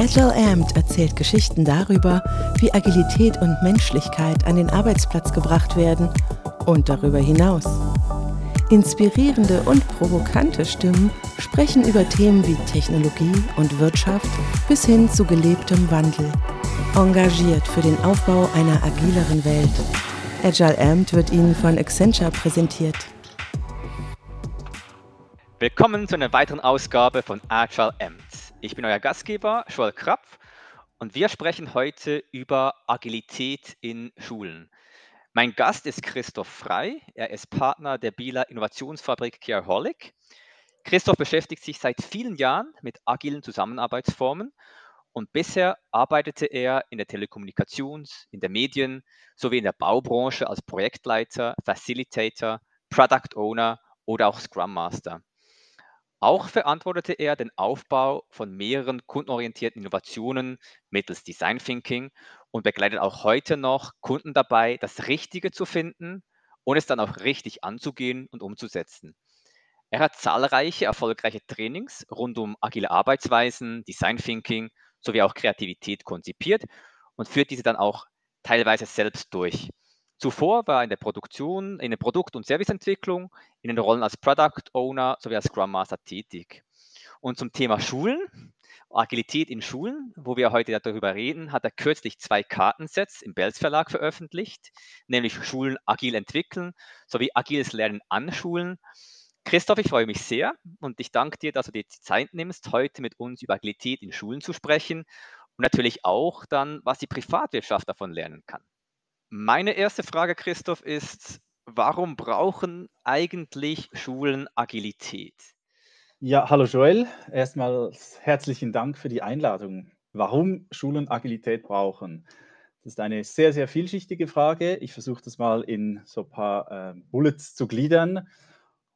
Agile Amped erzählt Geschichten darüber, wie Agilität und Menschlichkeit an den Arbeitsplatz gebracht werden und darüber hinaus. Inspirierende und provokante Stimmen sprechen über Themen wie Technologie und Wirtschaft bis hin zu gelebtem Wandel. Engagiert für den Aufbau einer agileren Welt. Agile Amped wird Ihnen von Accenture präsentiert. Willkommen zu einer weiteren Ausgabe von Agile Amped. Ich bin euer Gastgeber, Joel Krapf, und wir sprechen heute über Agilität in Schulen. Mein Gast ist Christoph Frei. Er ist Partner der Bieler Innovationsfabrik Careaholic. Christoph beschäftigt sich seit vielen Jahren mit agilen Zusammenarbeitsformen und bisher arbeitete er in der Telekommunikations-, in der Medien- sowie in der Baubranche als Projektleiter, Facilitator, Product Owner oder auch Scrum Master. Auch verantwortete er den Aufbau von mehreren kundenorientierten Innovationen mittels Design Thinking und begleitet auch heute noch Kunden dabei, das Richtige zu finden und es dann auch richtig anzugehen und umzusetzen. Er hat zahlreiche erfolgreiche Trainings rund um agile Arbeitsweisen, Design Thinking sowie auch Kreativität konzipiert und führt diese dann auch teilweise selbst durch. Zuvor war er in der Produktion, in der Produkt- und Serviceentwicklung, in den Rollen als Product Owner sowie als Scrum Master tätig. Und zum Thema Schulen, Agilität in Schulen, wo wir heute darüber reden, hat er kürzlich zwei Kartensets im Belz Verlag veröffentlicht, nämlich Schulen agil entwickeln sowie agiles Lernen an Schulen. Christoph, ich freue mich sehr und ich danke dir, dass du dir die Zeit nimmst, heute mit uns über Agilität in Schulen zu sprechen und natürlich auch dann, was die Privatwirtschaft davon lernen kann. Meine erste Frage, Christoph, ist, warum brauchen eigentlich Schulen Agilität? Ja, hallo Joel. Erstmal herzlichen Dank für die Einladung. Warum Schulen Agilität brauchen? Das ist eine sehr, sehr vielschichtige Frage. Ich versuche das mal in so ein paar äh, Bullets zu gliedern.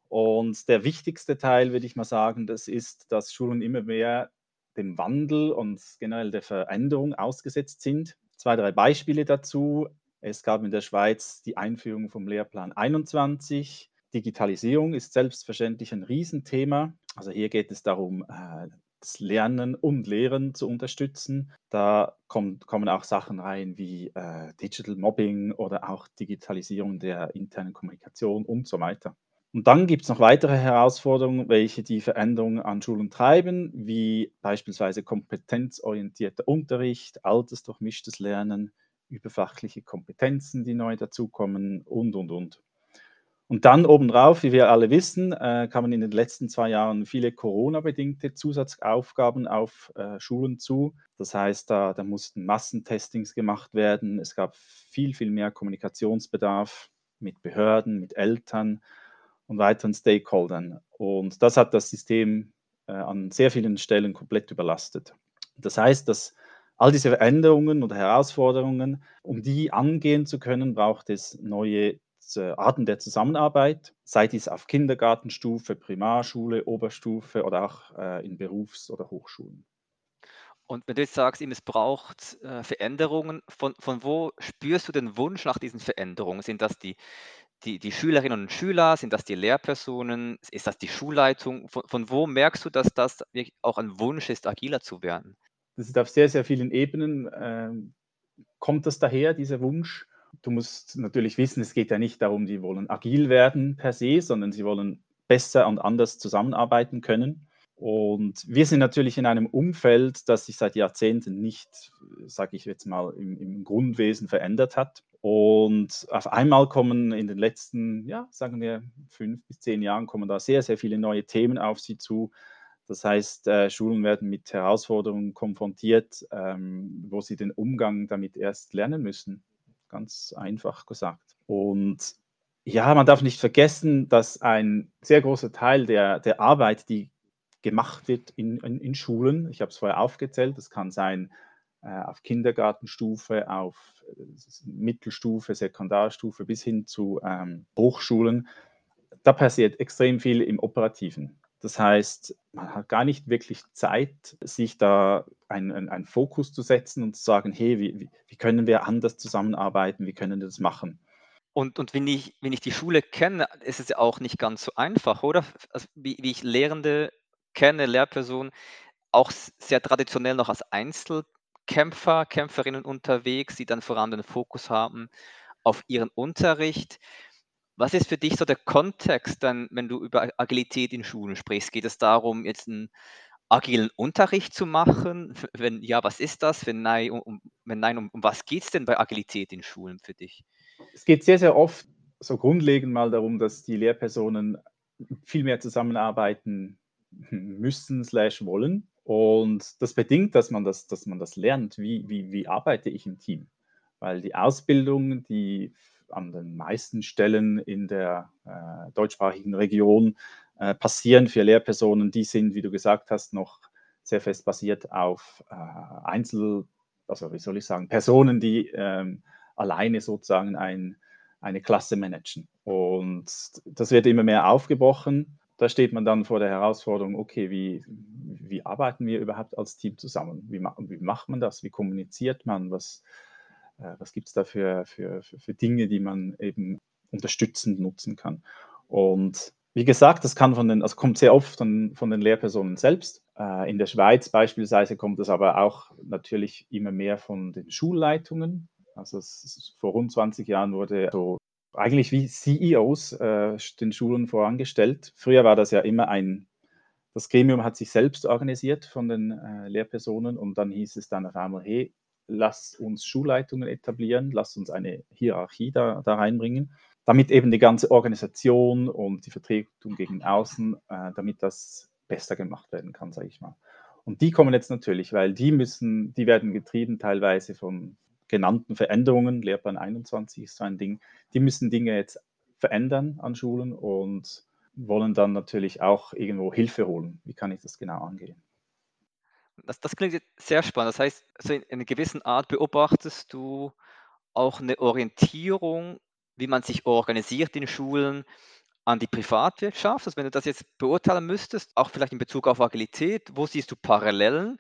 Und der wichtigste Teil, würde ich mal sagen, das ist, dass Schulen immer mehr dem Wandel und generell der Veränderung ausgesetzt sind. Zwei, drei Beispiele dazu. Es gab in der Schweiz die Einführung vom Lehrplan 21. Digitalisierung ist selbstverständlich ein Riesenthema. Also hier geht es darum, äh, das Lernen und Lehren zu unterstützen. Da kommt, kommen auch Sachen rein wie äh, Digital Mobbing oder auch Digitalisierung der internen Kommunikation und so weiter. Und dann gibt es noch weitere Herausforderungen, welche die Veränderungen an Schulen treiben, wie beispielsweise kompetenzorientierter Unterricht, altersdurchmischtes Lernen, überfachliche Kompetenzen, die neu dazukommen und, und, und. Und dann obendrauf, wie wir alle wissen, äh, kamen in den letzten zwei Jahren viele Corona-bedingte Zusatzaufgaben auf äh, Schulen zu. Das heißt, da, da mussten Massentestings gemacht werden. Es gab viel, viel mehr Kommunikationsbedarf mit Behörden, mit Eltern und weiteren Stakeholdern. Und das hat das System äh, an sehr vielen Stellen komplett überlastet. Das heißt, dass all diese Veränderungen oder Herausforderungen, um die angehen zu können, braucht es neue äh, Arten der Zusammenarbeit, sei dies auf Kindergartenstufe, Primarschule, Oberstufe oder auch äh, in Berufs- oder Hochschulen. Und wenn du jetzt sagst, es braucht äh, Veränderungen, von, von wo spürst du den Wunsch nach diesen Veränderungen? Sind das die, die, die Schülerinnen und Schüler? Sind das die Lehrpersonen? Ist das die Schulleitung? Von, von wo merkst du, dass das auch ein Wunsch ist, agiler zu werden? Das ist auf sehr, sehr vielen Ebenen, äh, kommt das daher, dieser Wunsch. Du musst natürlich wissen, es geht ja nicht darum, die wollen agil werden per se, sondern sie wollen besser und anders zusammenarbeiten können. Und wir sind natürlich in einem Umfeld, das sich seit Jahrzehnten nicht, sage ich jetzt mal, im, im, Grundwesen verändert hat. Und auf einmal kommen in den letzten, ja, sagen wir, fünf bis zehn Jahren, kommen da sehr, sehr viele neue Themen auf sie zu, das heißt, äh, Schulen werden mit Herausforderungen konfrontiert, ähm, wo sie den Umgang damit erst lernen müssen. Ganz einfach gesagt. Und ja, man darf nicht vergessen, dass ein sehr großer Teil der, der Arbeit, die gemacht wird in, in, in Schulen, ich habe es vorher aufgezählt, das kann sein äh, auf Kindergartenstufe, auf äh, Mittelstufe, Sekundarstufe bis hin zu ähm, Hochschulen, da passiert extrem viel im Operativen. Das heißt, man hat gar nicht wirklich Zeit, sich da einen, einen Fokus zu setzen und zu sagen, hey, wie, wie können wir anders zusammenarbeiten, wie können wir das machen? Und, und wenn, ich, wenn ich die Schule kenne, ist es ja auch nicht ganz so einfach, oder? Also wie, wie ich Lehrende kenne, Lehrpersonen, auch sehr traditionell noch als Einzelkämpfer, Kämpferinnen unterwegs, die dann vor allem den Fokus haben auf ihren Unterricht. Was ist für dich so der Kontext dann, wenn du über Agilität in Schulen sprichst? Geht es darum, jetzt einen agilen Unterricht zu machen? Wenn ja, was ist das? Wenn nein, um, wenn nein, um, um was geht es denn bei Agilität in Schulen für dich? Es geht sehr, sehr oft so grundlegend mal darum, dass die Lehrpersonen viel mehr zusammenarbeiten müssen slash wollen. Und das bedingt, dass man das, dass man das lernt, wie, wie, wie arbeite ich im Team. Weil die Ausbildung, die an den meisten Stellen in der äh, deutschsprachigen Region äh, passieren für Lehrpersonen, die sind, wie du gesagt hast, noch sehr fest basiert auf äh, Einzel, also wie soll ich sagen, Personen, die ähm, alleine sozusagen ein, eine Klasse managen. Und das wird immer mehr aufgebrochen. Da steht man dann vor der Herausforderung, okay, wie, wie arbeiten wir überhaupt als Team zusammen? Wie, wie macht man das? Wie kommuniziert man? Was, was gibt es da für, für, für, für Dinge, die man eben unterstützend nutzen kann. Und wie gesagt, das kann von den, also kommt sehr oft von, von den Lehrpersonen selbst. Äh, in der Schweiz beispielsweise kommt es aber auch natürlich immer mehr von den Schulleitungen. Also es, vor rund 20 Jahren wurde so eigentlich wie CEOs äh, den Schulen vorangestellt. Früher war das ja immer ein, das Gremium hat sich selbst organisiert von den äh, Lehrpersonen und dann hieß es dann auf einmal, hey, lass uns Schulleitungen etablieren, lass uns eine Hierarchie da, da reinbringen, damit eben die ganze Organisation und die Vertretung gegen außen, äh, damit das besser gemacht werden kann, sage ich mal. Und die kommen jetzt natürlich, weil die müssen, die werden getrieben teilweise von genannten Veränderungen. Lehrplan 21 ist so ein Ding. Die müssen Dinge jetzt verändern an Schulen und wollen dann natürlich auch irgendwo Hilfe holen. Wie kann ich das genau angehen? Das, das klingt sehr spannend. Das heißt, also in einer gewissen Art beobachtest du auch eine Orientierung, wie man sich organisiert in Schulen an die Privatwirtschaft. Also wenn du das jetzt beurteilen müsstest, auch vielleicht in Bezug auf Agilität, wo siehst du Parallelen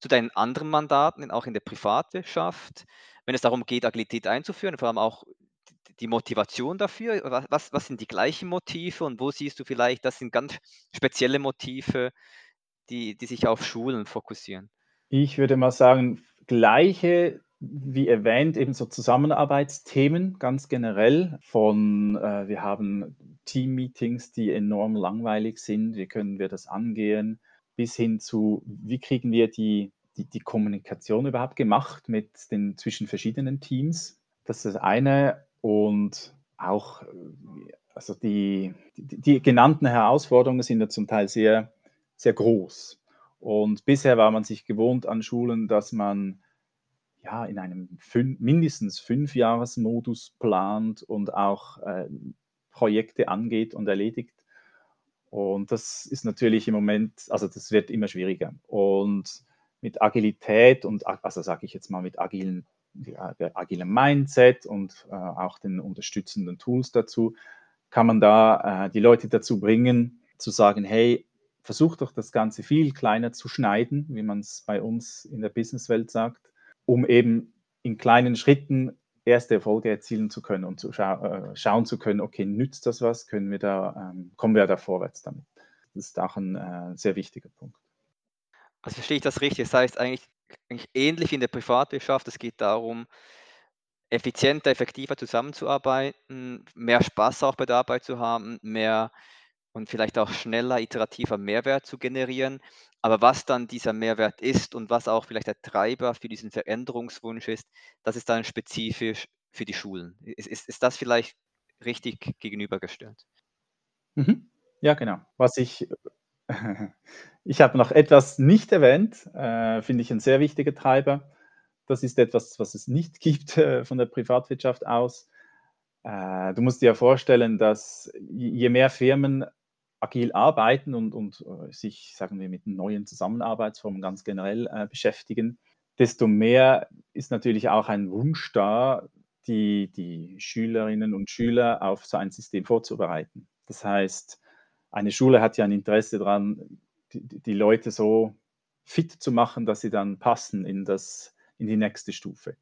zu deinen anderen Mandaten, auch in der Privatwirtschaft, wenn es darum geht, Agilität einzuführen, vor allem auch die Motivation dafür? Was, was sind die gleichen Motive und wo siehst du vielleicht, das sind ganz spezielle Motive, die, die sich auf Schulen fokussieren? Ich würde mal sagen, gleiche, wie erwähnt, eben so Zusammenarbeitsthemen ganz generell von, äh, wir haben Team-Meetings, die enorm langweilig sind, wie können wir das angehen, bis hin zu, wie kriegen wir die, die, die Kommunikation überhaupt gemacht mit den zwischen verschiedenen Teams. Das ist das eine und auch, also die, die, die genannten Herausforderungen sind ja zum Teil sehr sehr groß. Und bisher war man sich gewohnt an Schulen, dass man ja in einem fün mindestens Fünfjahresmodus plant und auch äh, Projekte angeht und erledigt. Und das ist natürlich im Moment, also das wird immer schwieriger. Und mit Agilität und, also sage ich jetzt mal mit agilen, agilem Mindset und äh, auch den unterstützenden Tools dazu, kann man da äh, die Leute dazu bringen, zu sagen, hey, versucht doch das Ganze viel kleiner zu schneiden, wie man es bei uns in der Businesswelt sagt, um eben in kleinen Schritten erste Erfolge erzielen zu können und zu scha äh, schauen zu können, okay, nützt das was, können wir da, ähm, kommen wir da vorwärts damit. Das ist auch ein äh, sehr wichtiger Punkt. Also verstehe ich das richtig? Das heißt eigentlich, eigentlich ähnlich in der Privatwirtschaft, es geht darum, effizienter, effektiver zusammenzuarbeiten, mehr Spaß auch bei der Arbeit zu haben, mehr und vielleicht auch schneller, iterativer Mehrwert zu generieren. Aber was dann dieser Mehrwert ist und was auch vielleicht der Treiber für diesen Veränderungswunsch ist, das ist dann spezifisch für die Schulen. Ist, ist, ist das vielleicht richtig gegenübergestellt? Mhm. Ja, genau. Was ich, ich habe noch etwas nicht erwähnt, äh, finde ich ein sehr wichtiger Treiber. Das ist etwas, was es nicht gibt äh, von der Privatwirtschaft aus. Äh, du musst dir ja vorstellen, dass je mehr Firmen agil arbeiten und, und äh, sich, sagen wir, mit neuen Zusammenarbeitsformen ganz generell äh, beschäftigen, desto mehr ist natürlich auch ein Wunsch da, die, die Schülerinnen und Schüler auf so ein System vorzubereiten. Das heißt, eine Schule hat ja ein Interesse daran, die, die Leute so fit zu machen, dass sie dann passen in, das, in die nächste Stufe.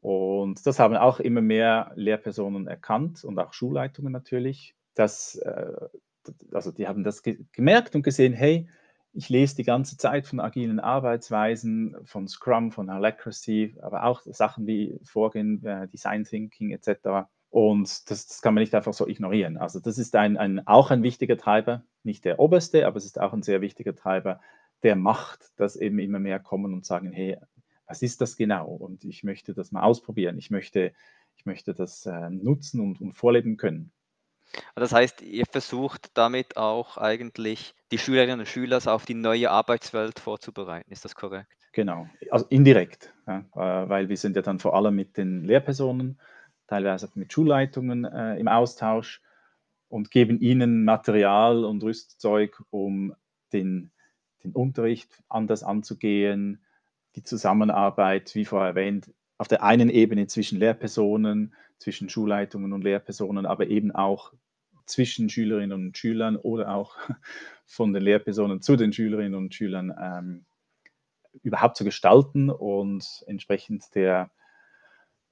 Und das haben auch immer mehr Lehrpersonen erkannt und auch Schulleitungen natürlich, dass äh, also die haben das ge gemerkt und gesehen, hey, ich lese die ganze Zeit von agilen Arbeitsweisen, von Scrum, von Alacrity, aber auch Sachen wie Vorgehen, äh, Design Thinking etc. Und das, das, kann man nicht einfach so ignorieren. Also das ist ein, ein, auch ein wichtiger Treiber, nicht der oberste, aber es ist auch ein sehr wichtiger Treiber, der macht, dass eben immer mehr kommen und sagen, hey, was ist das genau? Und ich möchte das mal ausprobieren. Ich möchte, ich möchte das äh, nutzen und, und vorleben können. Das heißt, ihr versucht damit auch eigentlich die Schülerinnen und Schüler auf die neue Arbeitswelt vorzubereiten. Ist das korrekt? Genau, also indirekt, ja, äh, weil wir sind ja dann vor allem mit den Lehrpersonen, teilweise mit Schulleitungen äh, im Austausch und geben ihnen Material und Rüstzeug, um den, den Unterricht anders anzugehen, die Zusammenarbeit, wie vorher erwähnt, auf der einen Ebene zwischen Lehrpersonen, zwischen Schulleitungen und Lehrpersonen, aber eben auch zwischen Schülerinnen und Schülern oder auch von den Lehrpersonen zu den Schülerinnen und Schülern ähm, überhaupt zu gestalten und entsprechend der,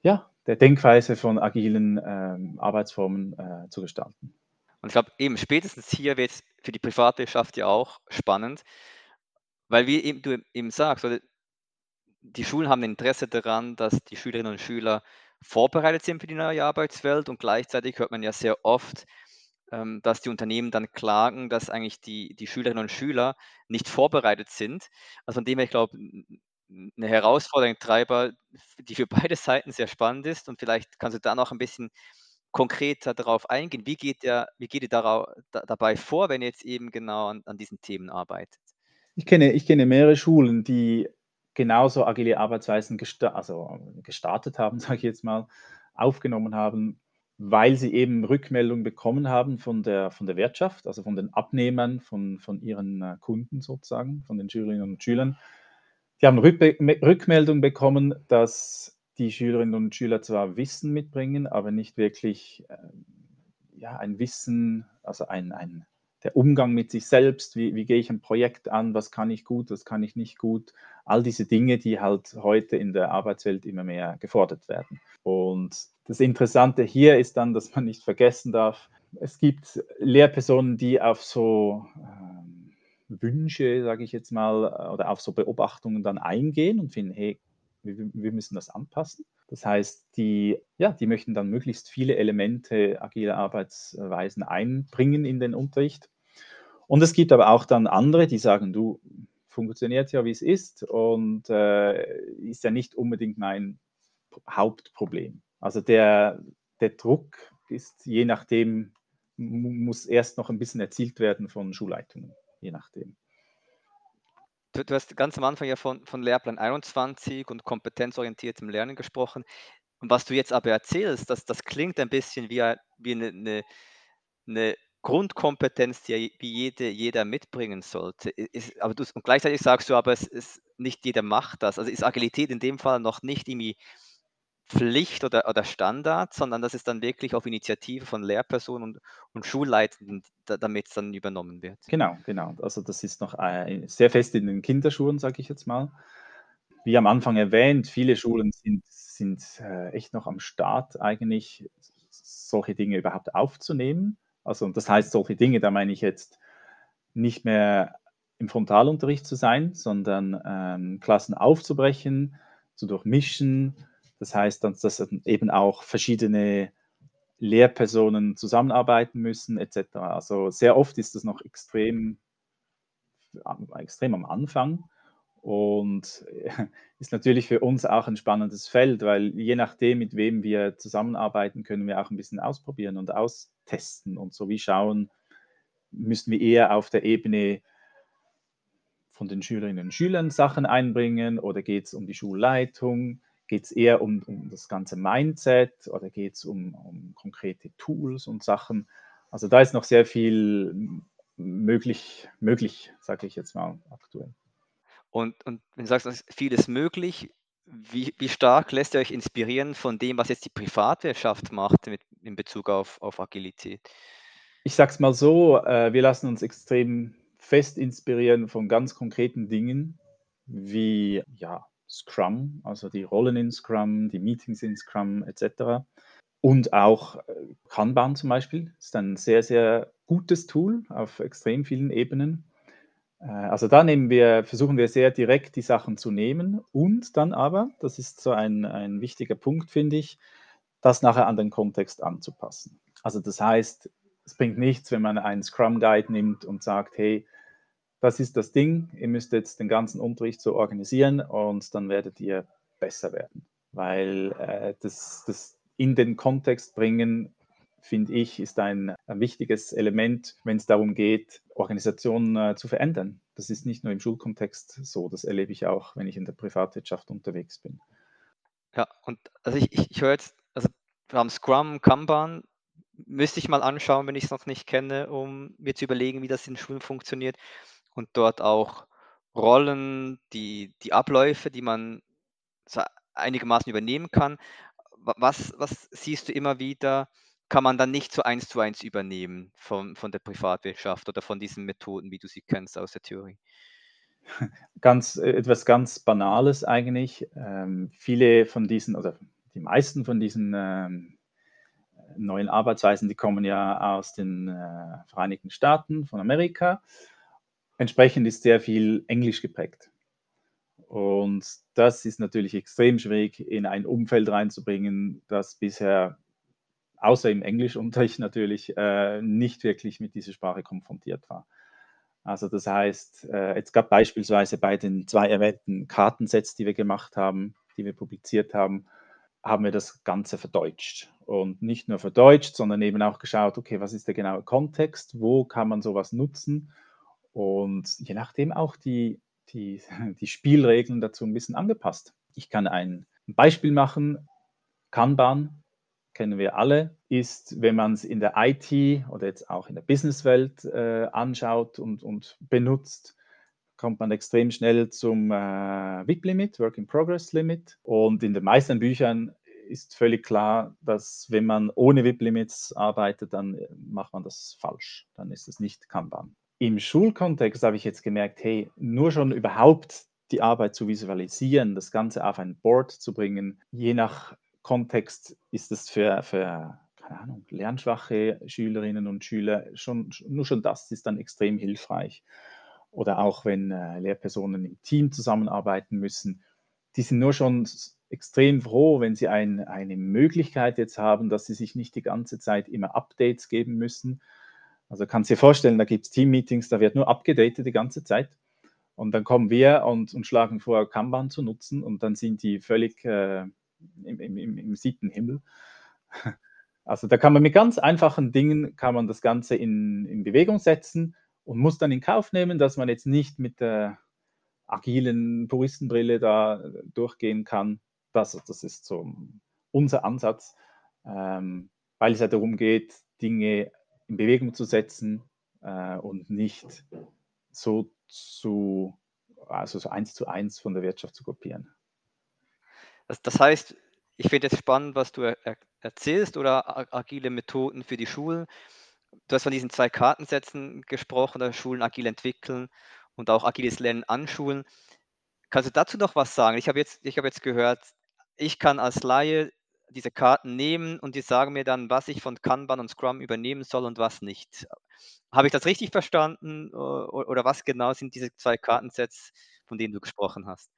ja, der Denkweise von agilen ähm, Arbeitsformen äh, zu gestalten. Und ich glaube, eben spätestens hier wird es für die Privatwirtschaft ja auch spannend, weil wie eben, du eben sagst, oder die Schulen haben Interesse daran, dass die Schülerinnen und Schüler vorbereitet sind für die neue Arbeitswelt und gleichzeitig hört man ja sehr oft, ähm, dass die Unternehmen dann klagen, dass eigentlich die, die Schülerinnen und Schüler nicht vorbereitet sind. Also von dem her, ich glaube, eine Herausforderung, Treiber, die für beide Seiten sehr spannend ist und vielleicht kannst du da noch ein bisschen konkreter darauf eingehen. Wie geht, der, wie geht ihr da, dabei vor, wenn ihr jetzt eben genau an, an diesen Themen arbeitet? Ich kenne, ich kenne mehrere Schulen, die genauso agile Arbeitsweisen gesta also gestartet haben, sage ich jetzt mal, aufgenommen haben, weil sie eben Rückmeldungen bekommen haben von der, von der Wirtschaft, also von den Abnehmern, von, von ihren äh, Kunden sozusagen, von den Schülerinnen und Schülern. Die haben Rückmeldungen bekommen, dass die Schülerinnen und Schüler zwar Wissen mitbringen, aber nicht wirklich äh, ja, ein Wissen, also ein, ein, der Umgang mit sich selbst, wie, wie gehe ich ein Projekt an, was kann ich gut, was kann ich nicht gut, all diese Dinge, die halt heute in der Arbeitswelt immer mehr gefordert werden. Und das Interessante hier ist dann, dass man nicht vergessen darf, es gibt Lehrpersonen, die auf so ähm, Wünsche, sage ich jetzt mal, oder auf so Beobachtungen dann eingehen und finden, hey, wir, wir müssen das anpassen. Das heißt, die, ja, die möchten dann möglichst viele Elemente agiler Arbeitsweisen einbringen in den Unterricht. Und es gibt aber auch dann andere, die sagen, du, funktioniert ja, wie es ist und äh, ist ja nicht unbedingt mein Hauptproblem. Also der, der Druck ist je nachdem, muss erst noch ein bisschen erzielt werden von Schulleitungen, je nachdem. Du, du hast ganz am Anfang ja von, von Lehrplan 21 und kompetenzorientiertem Lernen gesprochen. Und was du jetzt aber erzählst, das, das klingt ein bisschen wie, wie eine, eine, eine Grundkompetenz, die wie jede, jeder mitbringen sollte. Ist, aber du, und gleichzeitig sagst du aber, es ist nicht jeder macht das. Also ist Agilität in dem Fall noch nicht irgendwie Pflicht oder, oder Standard, sondern das ist dann wirklich auf Initiative von Lehrpersonen und, und Schulleitenden, da, damit es dann übernommen wird. Genau, genau. Also das ist noch äh, sehr fest in den Kinderschuhen, sage ich jetzt mal. Wie am Anfang erwähnt, viele Schulen sind, sind äh, echt noch am Start, eigentlich solche Dinge überhaupt aufzunehmen. Also das heißt, solche Dinge, da meine ich jetzt nicht mehr im Frontalunterricht zu sein, sondern ähm, Klassen aufzubrechen, zu durchmischen. Das heißt, dass eben auch verschiedene Lehrpersonen zusammenarbeiten müssen, etc. Also sehr oft ist das noch extrem, extrem am Anfang und ist natürlich für uns auch ein spannendes Feld, weil je nachdem, mit wem wir zusammenarbeiten, können wir auch ein bisschen ausprobieren und austesten und so wie schauen, müssen wir eher auf der Ebene von den Schülerinnen und Schülern Sachen einbringen oder geht es um die Schulleitung? Geht es eher um, um, das ganze Mindset oder geht es um, um konkrete Tools und Sachen? Also da ist noch sehr viel möglich, möglich sage ich jetzt mal aktuell. Und, und wenn du sagst, vieles möglich, wie, wie stark lässt ihr euch inspirieren von dem, was jetzt die Privatwirtschaft macht mit, in Bezug auf, auf Agilität? Ich sage es mal so, äh, wir lassen uns extrem fest inspirieren von ganz konkreten Dingen wie ja, Scrum, also die Rollen in Scrum, die Meetings in Scrum etc. Und auch äh, Kanban zum Beispiel ist ein sehr, sehr gutes Tool auf extrem vielen Ebenen. Äh, also da wir, versuchen wir sehr direkt die Sachen zu nehmen und dann aber, das ist so ein, ein wichtiger Punkt, finde ich, das nachher an den Kontext anzupassen. Also das heißt, es bringt nichts, wenn man einen Scrum Guide nimmt und sagt, hey, das ist das Ding, ihr müsst jetzt den ganzen Unterricht so organisieren und dann werdet ihr besser werden. Weil äh, das, das in den Kontext bringen finde ich, ist ein, wichtiges Element, wenn es darum geht, Organisationen äh, zu verändern. Das ist nicht nur im Schulkontext so, das erlebe ich auch, wenn ich in der Privatwirtschaft unterwegs bin. Ja, und also ich, ich, ich höre jetzt, also wir haben Scrum, Kanban, müsste ich mal anschauen, wenn ich es noch nicht kenne, um mir zu überlegen, wie das in Schulen funktioniert. Und dort auch Rollen, die, die Abläufe, die man einigermaßen übernehmen kann. Was, was siehst du immer wieder, kann man dann nicht so eins zu eins übernehmen von, von der Privatwirtschaft oder von diesen Methoden, wie du sie kennst aus der Theorie? Ganz, äh, etwas ganz Banales eigentlich. Ähm, viele von diesen, oder die meisten von diesen ähm, neuen Arbeitsweisen, die kommen ja aus den äh, Vereinigten Staaten von Amerika. Entsprechend ist sehr viel Englisch geprägt. Und das ist natürlich extrem schwierig in ein Umfeld reinzubringen, das bisher außer im Englischunterricht natürlich, äh, nicht wirklich mit dieser Sprache konfrontiert war. Also das heißt, äh, jetzt gab beispielsweise bei den zwei erwähnten Kartensets, die wir gemacht haben, die wir publiziert haben, haben wir das Ganze verdeutscht. Und nicht nur verdeutscht, sondern eben auch geschaut, okay, was ist der genaue Kontext, wo kann man sowas nutzen und je nachdem auch die, die, die Spielregeln dazu ein bisschen angepasst. Ich kann ein Beispiel machen, Kanban kennen wir alle, ist, wenn man es in der IT oder jetzt auch in der Businesswelt äh, anschaut und, und benutzt, kommt man extrem schnell zum äh, WIP-Limit, Work in Progress Limit. Und in den meisten Büchern ist völlig klar, dass wenn man ohne WIP-Limits arbeitet, dann äh, macht man das falsch. Dann ist es nicht Kanban. Im Schulkontext habe ich jetzt gemerkt, hey, nur schon überhaupt die Arbeit zu visualisieren, das Ganze auf ein Board zu bringen, je nach Kontext ist es für, für keine Ahnung, lernschwache Schülerinnen und Schüler schon, nur schon das ist dann extrem hilfreich. Oder auch wenn äh, Lehrpersonen im Team zusammenarbeiten müssen, die sind nur schon extrem froh, wenn sie ein, eine Möglichkeit jetzt haben, dass sie sich nicht die ganze Zeit immer Updates geben müssen. Also kannst du dir vorstellen, da gibt es Team-Meetings, da wird nur abgedatet die ganze Zeit. Und dann kommen wir und, und schlagen vor, Kanban zu nutzen und dann sind die völlig äh, im, im, im siebten Himmel. Also da kann man mit ganz einfachen Dingen kann man das Ganze in, in Bewegung setzen und muss dann in Kauf nehmen, dass man jetzt nicht mit der agilen Puristenbrille da durchgehen kann. Das, das ist so unser Ansatz, ähm, weil es ja darum geht, Dinge in Bewegung zu setzen äh, und nicht so zu, also so eins zu eins von der Wirtschaft zu kopieren. Das, das heißt, ich finde es spannend, was du er, erzählst oder agile Methoden für die Schulen. Du hast von diesen zwei Kartensätzen gesprochen, dass Schulen agil entwickeln und auch agiles Lernen anschulen. Kannst du dazu noch was sagen? Ich habe jetzt, habe jetzt gehört, ich kann als Laie diese Karten nehmen und die sagen mir dann, was ich von Kanban und Scrum übernehmen soll und was nicht. Habe ich das richtig verstanden oder was genau sind diese zwei Kartensets, von denen du gesprochen hast?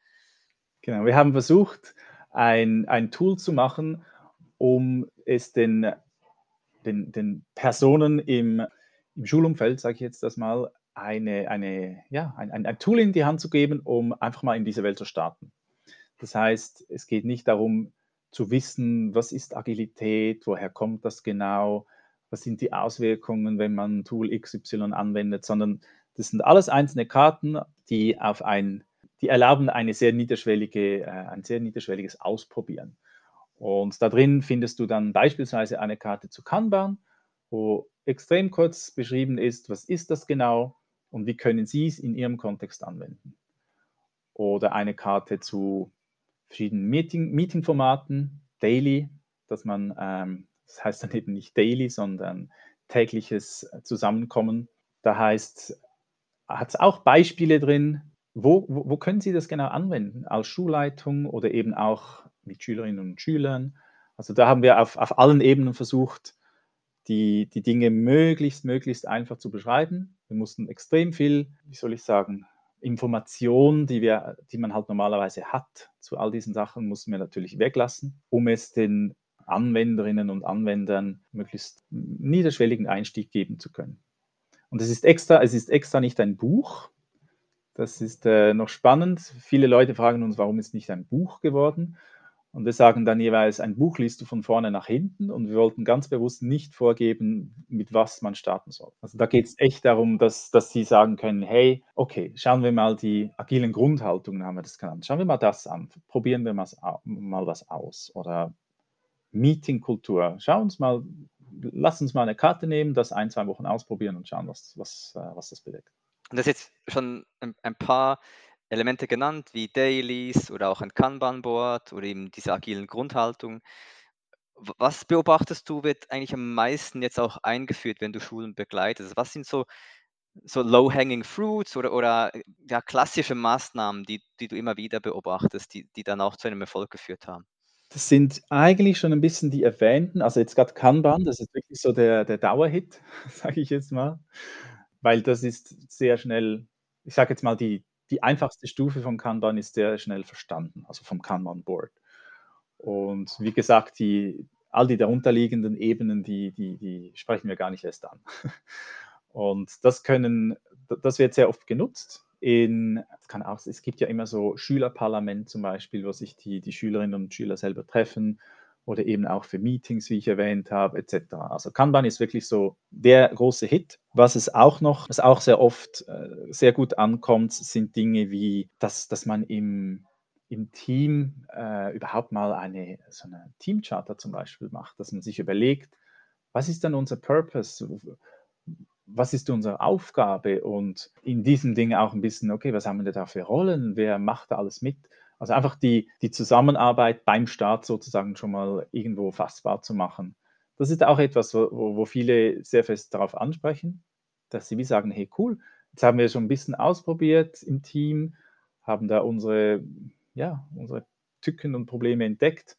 Genau, wir haben versucht, ein, ein Tool zu machen, um es den, den, den Personen im, im Schulumfeld, sage ich jetzt das mal, eine, eine, ja, ein, ein, ein Tool in die Hand zu geben, um einfach mal in diese Welt zu starten. Das heißt, es geht nicht darum zu wissen, was ist Agilität, woher kommt das genau, was sind die Auswirkungen, wenn man Tool XY anwendet, sondern das sind alles einzelne Karten, die auf ein die erlauben eine sehr niederschwellige, äh, ein sehr niederschwelliges Ausprobieren. Und da drin findest du dann beispielsweise eine Karte zu Kanban, wo extrem kurz beschrieben ist, was ist das genau und wie können Sie es in Ihrem Kontext anwenden. Oder eine Karte zu verschiedenen Meeting, Meeting-Formaten, Daily, dass man, ähm, das heißt dann eben nicht Daily, sondern tägliches Zusammenkommen. Da heißt, hat es auch Beispiele drin, wo, wo, wo können Sie das genau anwenden? Als Schulleitung oder eben auch mit Schülerinnen und Schülern? Also da haben wir auf, auf allen Ebenen versucht, die, die Dinge möglichst, möglichst einfach zu beschreiben Wir mussten extrem viel, wie soll ich sagen, Information, die, wir, die man halt normalerweise hat zu all diesen Sachen, mussten wir natürlich weglassen, um es den Anwenderinnen und Anwendern möglichst niederschwelligen Einstieg geben zu können. Und es ist extra, es ist extra nicht ein Buch. Das ist äh, noch spannend. Viele Leute fragen uns, warum ist nicht ein Buch geworden? Und wir sagen dann jeweils, ein Buch liest du von vorne nach hinten und wir wollten ganz bewusst nicht vorgeben, mit was man starten soll. Also da geht es echt darum, dass, dass sie sagen können, hey, okay, schauen wir mal die agilen Grundhaltungen, haben wir das genannt. Schauen wir mal das an, probieren wir mal, was aus. Oder Meetingkultur. Schau uns mal, lass uns mal eine Karte nehmen, das ein, zwei Wochen ausprobieren und schauen, was, was, äh, was das bewirkt. Und das ist jetzt schon ein paar Elemente genannt, wie Dailies oder auch ein Kanban-Board oder eben diese agilen Grundhaltung. Was beobachtest du, wird eigentlich am meisten jetzt auch eingeführt, wenn du Schulen begleitest? Was sind so, so low-hanging fruits oder, oder ja, klassische Maßnahmen, die, die du immer wieder beobachtest, die, die dann auch zu einem Erfolg geführt haben? Das sind eigentlich schon ein bisschen die erwähnten, also jetzt gerade Kanban, das ist wirklich so der, der Dauerhit, sage ich jetzt mal, weil das ist sehr schnell, ich sage jetzt mal, die, die einfachste Stufe von Kanban ist sehr schnell verstanden, also vom Kanban-Board. Und wie gesagt, die, all die darunterliegenden Ebenen, die, die, die sprechen wir gar nicht erst an. Und das können, das wird sehr oft genutzt in, kann auch, es gibt ja immer so Schülerparlament zum Beispiel, wo sich die, die Schülerinnen und Schüler selber treffen oder eben auch für Meetings, wie ich erwähnt habe, etc. Also Kanban ist wirklich so der große Hit. Was es auch noch, was auch sehr oft äh, sehr gut ankommt, sind Dinge wie, dass, dass man im, im Team äh, überhaupt mal eine, so eine Teamcharter zum Beispiel macht, dass man sich überlegt, was ist dann unser Purpose? was ist unsere Aufgabe und in diesem Ding auch ein bisschen, okay, was haben wir da für Rollen, wer macht da alles mit? Also einfach die, die Zusammenarbeit beim Start sozusagen schon mal irgendwo fassbar zu machen. Das ist auch etwas, wo, wo viele sehr fest darauf ansprechen, dass sie wie sagen, hey cool, jetzt haben wir schon ein bisschen ausprobiert im Team, haben da unsere, ja, unsere Tücken und Probleme entdeckt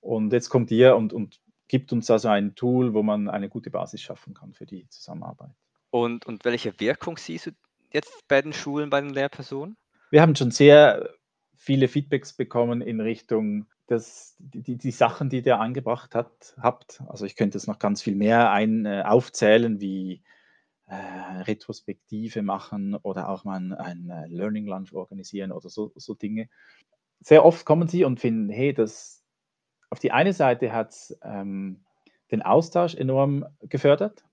und jetzt kommt ihr und, und gibt uns also ein Tool, wo man eine gute Basis schaffen kann für die Zusammenarbeit. Und, und welche Wirkung siehst du jetzt bei den Schulen, bei den Lehrpersonen? Wir haben schon sehr viele Feedbacks bekommen in Richtung dass die, die Sachen, die der angebracht hat, habt. Also ich könnte jetzt noch ganz viel mehr ein, äh, aufzählen, wie äh, Retrospektive machen oder auch mal ein, ein äh, Learning Lunch organisieren oder so, so Dinge. Sehr oft kommen sie und finden, hey, das, auf die eine Seite hat es ähm, den Austausch enorm gefördert,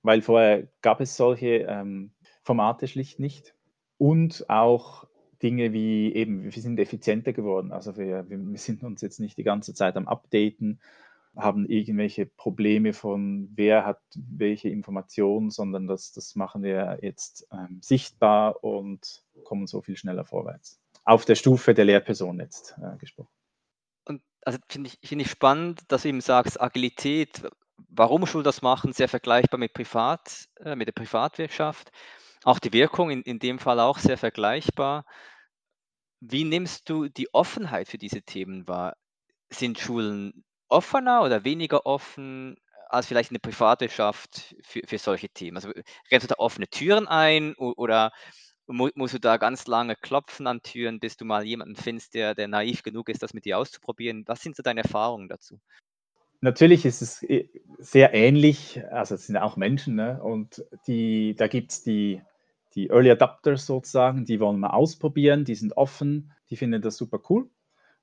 weil vorher gab es solche ähm, Formate schlicht nicht. Und auch Dinge wie eben, wir sind effizienter geworden. Also wir, wir sind uns jetzt nicht die ganze Zeit am Updaten, haben irgendwelche Probleme von wer hat welche Informationen, sondern das, das machen wir jetzt ähm, sichtbar und kommen so viel schneller vorwärts. Auf der Stufe der Lehrperson jetzt äh, gesprochen also finde ich, find ich spannend, dass du eben sagst, Agilität, warum Schulen das machen, sehr vergleichbar mit Privat, äh, mit der Privatwirtschaft. Auch die Wirkung in, in dem Fall auch sehr vergleichbar. Wie nimmst du die Offenheit für diese Themen wahr? Sind Schulen offener oder weniger offen als vielleicht eine Privatwirtschaft für, für solche Themen? Also rennst du da offene Türen ein oder mu musst du da ganz lange klopfen an Türen, bis du mal jemanden findest, der, der naiv genug ist, das mit dir auszuprobieren. Was sind so deine Erfahrungen dazu? Natürlich ist es äh, sehr ähnlich, also es sind auch Menschen, ne? und die, da gibt es die, die Early Adapters sozusagen, die wollen mal ausprobieren, die sind offen, die finden das super cool.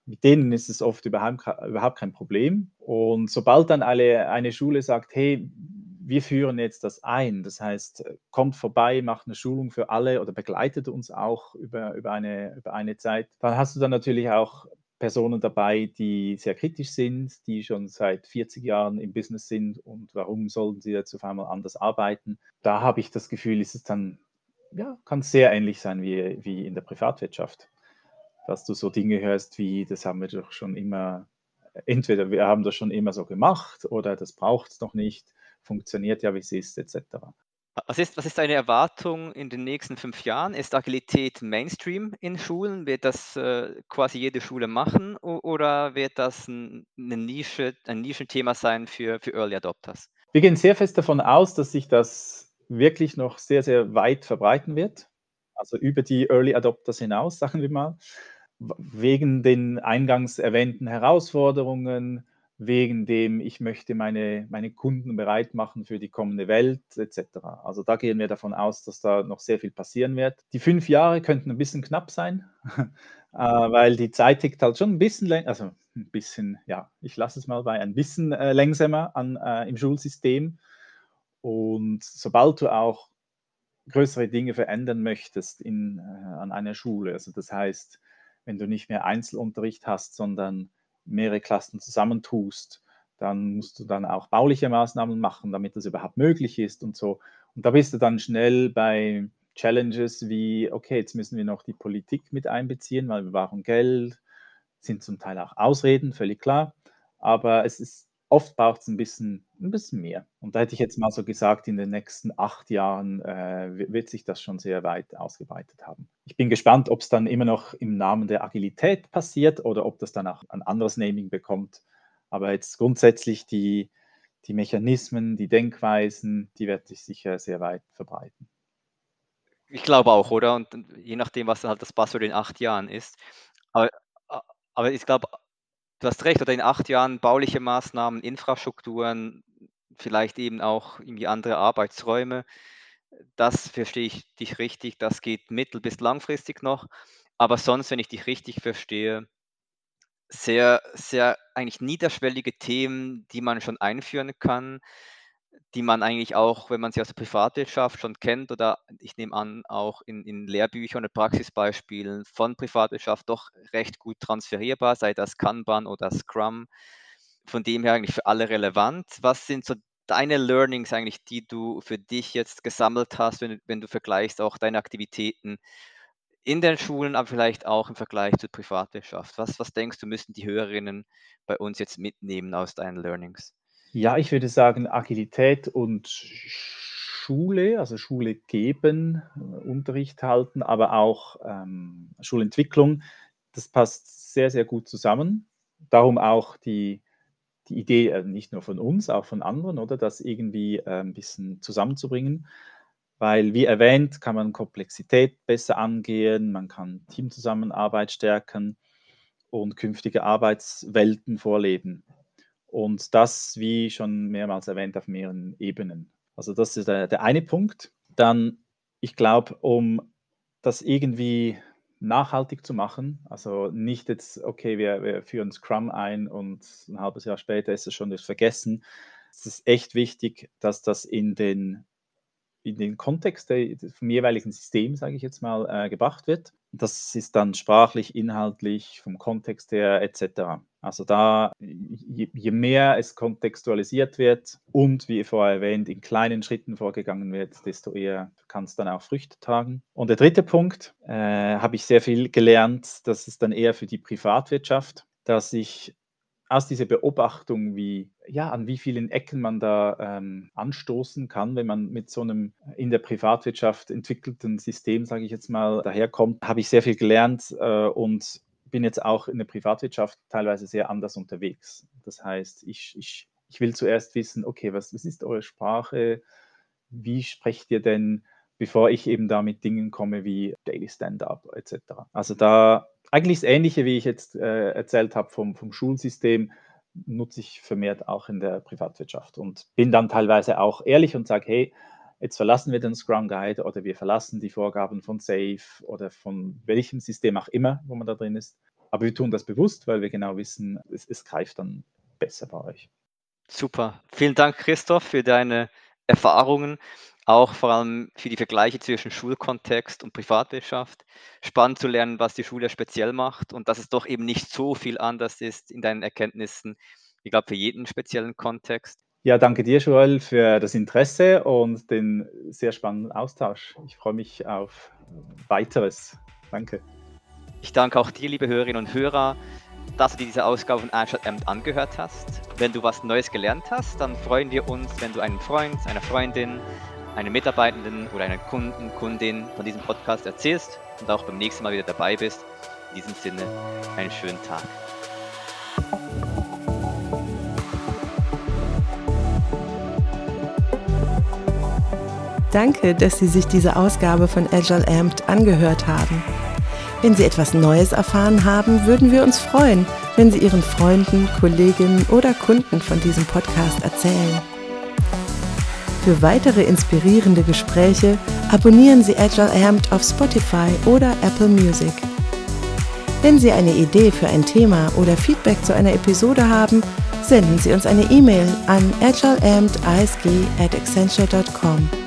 Mit denen ist es oft überhaupt, kein Problem. Und sobald dann alle, eine Schule sagt, hey, wir führen jetzt das ein. Das heißt, kommt vorbei, macht eine Schulung für alle oder begleitet uns auch über, über, eine, über eine Zeit. Dann hast du dann natürlich auch Personen dabei, die sehr kritisch sind, die schon seit 40 Jahren im Business sind und warum sollten sie jetzt auf einmal anders arbeiten. Da habe ich das Gefühl, ist es dann, ja, kann sehr ähnlich sein wie, wie in der Privatwirtschaft. Dass du so Dinge hörst wie, das haben wir doch schon immer, entweder wir haben das schon immer so gemacht oder das braucht es noch nicht funktioniert ja, wie es ist, etc. Was ist, was ist deine Erwartung in den nächsten fünf Jahren? Ist Agilität Mainstream in Schulen? Wird das äh, quasi jede Schule machen oder wird das ein, eine Nische, ein Nischenthema sein für, für Early Adopters? Wir gehen sehr fest davon aus, dass sich das wirklich noch sehr, sehr weit verbreiten wird, also über die Early Adopters hinaus, sagen wir mal, wegen den eingangs erwähnten Herausforderungen, wegen dem ich möchte meine, meine Kunden bereit machen für die kommende Welt etc. Also da gehen wir davon aus, dass da noch sehr viel passieren wird. Die fünf Jahre könnten ein bisschen knapp sein, äh, weil die Zeit tickt halt schon ein bisschen länger, also ein bisschen, ja, ich lasse es mal bei ein bisschen äh, langsamer an, äh, im Schulsystem. Und sobald du auch größere Dinge verändern möchtest in, äh, an einer Schule, also das heißt, wenn du nicht mehr Einzelunterricht hast, sondern mehrere Klassen zusammentust, dann musst du dann auch bauliche Maßnahmen machen, damit das überhaupt möglich ist und so. Und da bist du dann schnell bei Challenges wie, okay, jetzt müssen wir noch die Politik mit einbeziehen, weil wir brauchen Geld, sind zum Teil auch Ausreden, völlig klar. Aber es ist oft braucht es ein bisschen, ein bisschen mehr. Und da hätte ich jetzt mal so gesagt, in den nächsten acht Jahren äh, wird sich das schon sehr weit ausgebreitet haben. Ich bin gespannt, ob es dann immer noch im Namen der Agilität passiert oder ob das dann auch ein anderes Naming bekommt. Aber jetzt grundsätzlich die, die Mechanismen, die Denkweisen, die werden sich sicher sehr weit verbreiten. Ich glaube auch, oder? Und je nachdem, was dann halt das Buzzword in acht Jahren ist. Aber, aber ich glaube, Du hast recht, oder in acht Jahren bauliche Maßnahmen, Infrastrukturen, vielleicht eben auch irgendwie andere Arbeitsräume. Das verstehe ich dich richtig, das geht mittel- bis langfristig noch. Aber sonst, wenn ich dich richtig verstehe, sehr, sehr eigentlich niederschwellige Themen, die man schon einführen kann, die man eigentlich auch, wenn man sie aus der Privatwirtschaft schon kennt oder ich nehme an, auch in, in Lehrbüchern und Praxisbeispielen von Privatwirtschaft doch recht gut transferierbar, sei das Kanban oder Scrum. Von dem her eigentlich für alle relevant. Was sind so deine Learnings eigentlich, die du für dich jetzt gesammelt hast, wenn, wenn du vergleichst auch deine Aktivitäten in den Schulen, aber vielleicht auch im Vergleich zur Privatwirtschaft? Was, was denkst du, müssen die Hörerinnen bei uns jetzt mitnehmen aus deinen Learnings? Ja, ich würde sagen, Agilität und Schule, also Schule geben, äh, Unterricht halten, aber auch ähm, Schulentwicklung, das passt sehr, sehr gut zusammen. Darum auch die, die Idee, äh, nicht nur von uns, auch von anderen, oder das irgendwie ein bisschen zusammenzubringen. Weil, wie erwähnt, kann man Komplexität besser angehen, man kann Teamzusammenarbeit stärken und künftige Arbeitswelten vorleben. Und das, wie schon mehrmals erwähnt, auf mehreren Ebenen. Also das ist der, der eine Punkt. Dann, ich glaube, um das irgendwie nachhaltig zu machen, also nicht jetzt, okay, wir, wir führen Scrum ein und ein halbes Jahr später ist es schon vergessen. Es ist echt wichtig, dass das in den, in den Kontext vom jeweiligen System, sage ich jetzt mal, äh, gebracht wird. Das ist dann sprachlich, inhaltlich, vom Kontext her etc. Also da, je, je, mehr es kontextualisiert wird und wie vorher erwähnt, in kleinen Schritten vorgegangen wird, desto eher kann es dann auch Früchte tragen. Und der dritte Punkt, äh, habe ich sehr viel gelernt, das ist dann eher für die Privatwirtschaft, dass ich aus dieser Beobachtung, wie, ja, an wie vielen Ecken man da ähm, anstoßen kann, wenn man mit so einem in der Privatwirtschaft entwickelten System, sage ich jetzt mal, daherkommt, habe ich sehr viel gelernt äh, und bin jetzt auch in der Privatwirtschaft teilweise sehr anders unterwegs. Das heißt, ich, ich, ich will zuerst wissen, okay, was, was ist eure Sprache? Wie sprecht ihr denn, bevor ich eben da mit Dingen komme wie Daily Stand-up etc. Also da eigentlich das Ähnliche, wie ich jetzt äh, erzählt habe vom, vom Schulsystem, nutze ich vermehrt auch in der Privatwirtschaft und bin dann teilweise auch ehrlich und sage, hey, jetzt verlassen wir den Scrum Guide oder wir verlassen die Vorgaben von Safe oder von welchem System auch immer, wo man da drin ist. Aber wir tun das bewusst, weil wir genau wissen, es, es greift dann besser bei euch. Super. Vielen Dank, Christoph, für deine Erfahrungen auch vor allem für die Vergleiche zwischen Schulkontext und Privatwirtschaft. Spannend zu lernen, was die Schule speziell macht und dass es doch eben nicht so viel anders ist in deinen Erkenntnissen, ich glaube, für jeden speziellen Kontext. Ja, danke dir, Joel, für das Interesse und den sehr spannenden Austausch. Ich freue mich auf weiteres. Danke. Ich danke auch dir, liebe Hörerinnen und Hörer, dass du dir diese Ausgabe von Agile Amt angehört hast. Wenn du was Neues gelernt hast, dann freuen wir uns, wenn du einen Freund, eine Freundin, einem Mitarbeitenden oder einer Kunden, Kundin von diesem Podcast erzählst und auch beim nächsten Mal wieder dabei bist. In diesem Sinne, einen schönen Tag. Danke, dass Sie sich diese Ausgabe von Agile Amped angehört haben. Wenn Sie etwas Neues erfahren haben, würden wir uns freuen, wenn Sie Ihren Freunden, Kolleginnen oder Kunden von diesem Podcast erzählen. Für weitere inspirierende Gespräche abonnieren Sie Agile Amped auf Spotify oder Apple Music. Wenn Sie eine Idee für ein Thema oder Feedback zu einer Episode haben, senden Sie uns eine E-Mail an agileampedisg at accenture.com.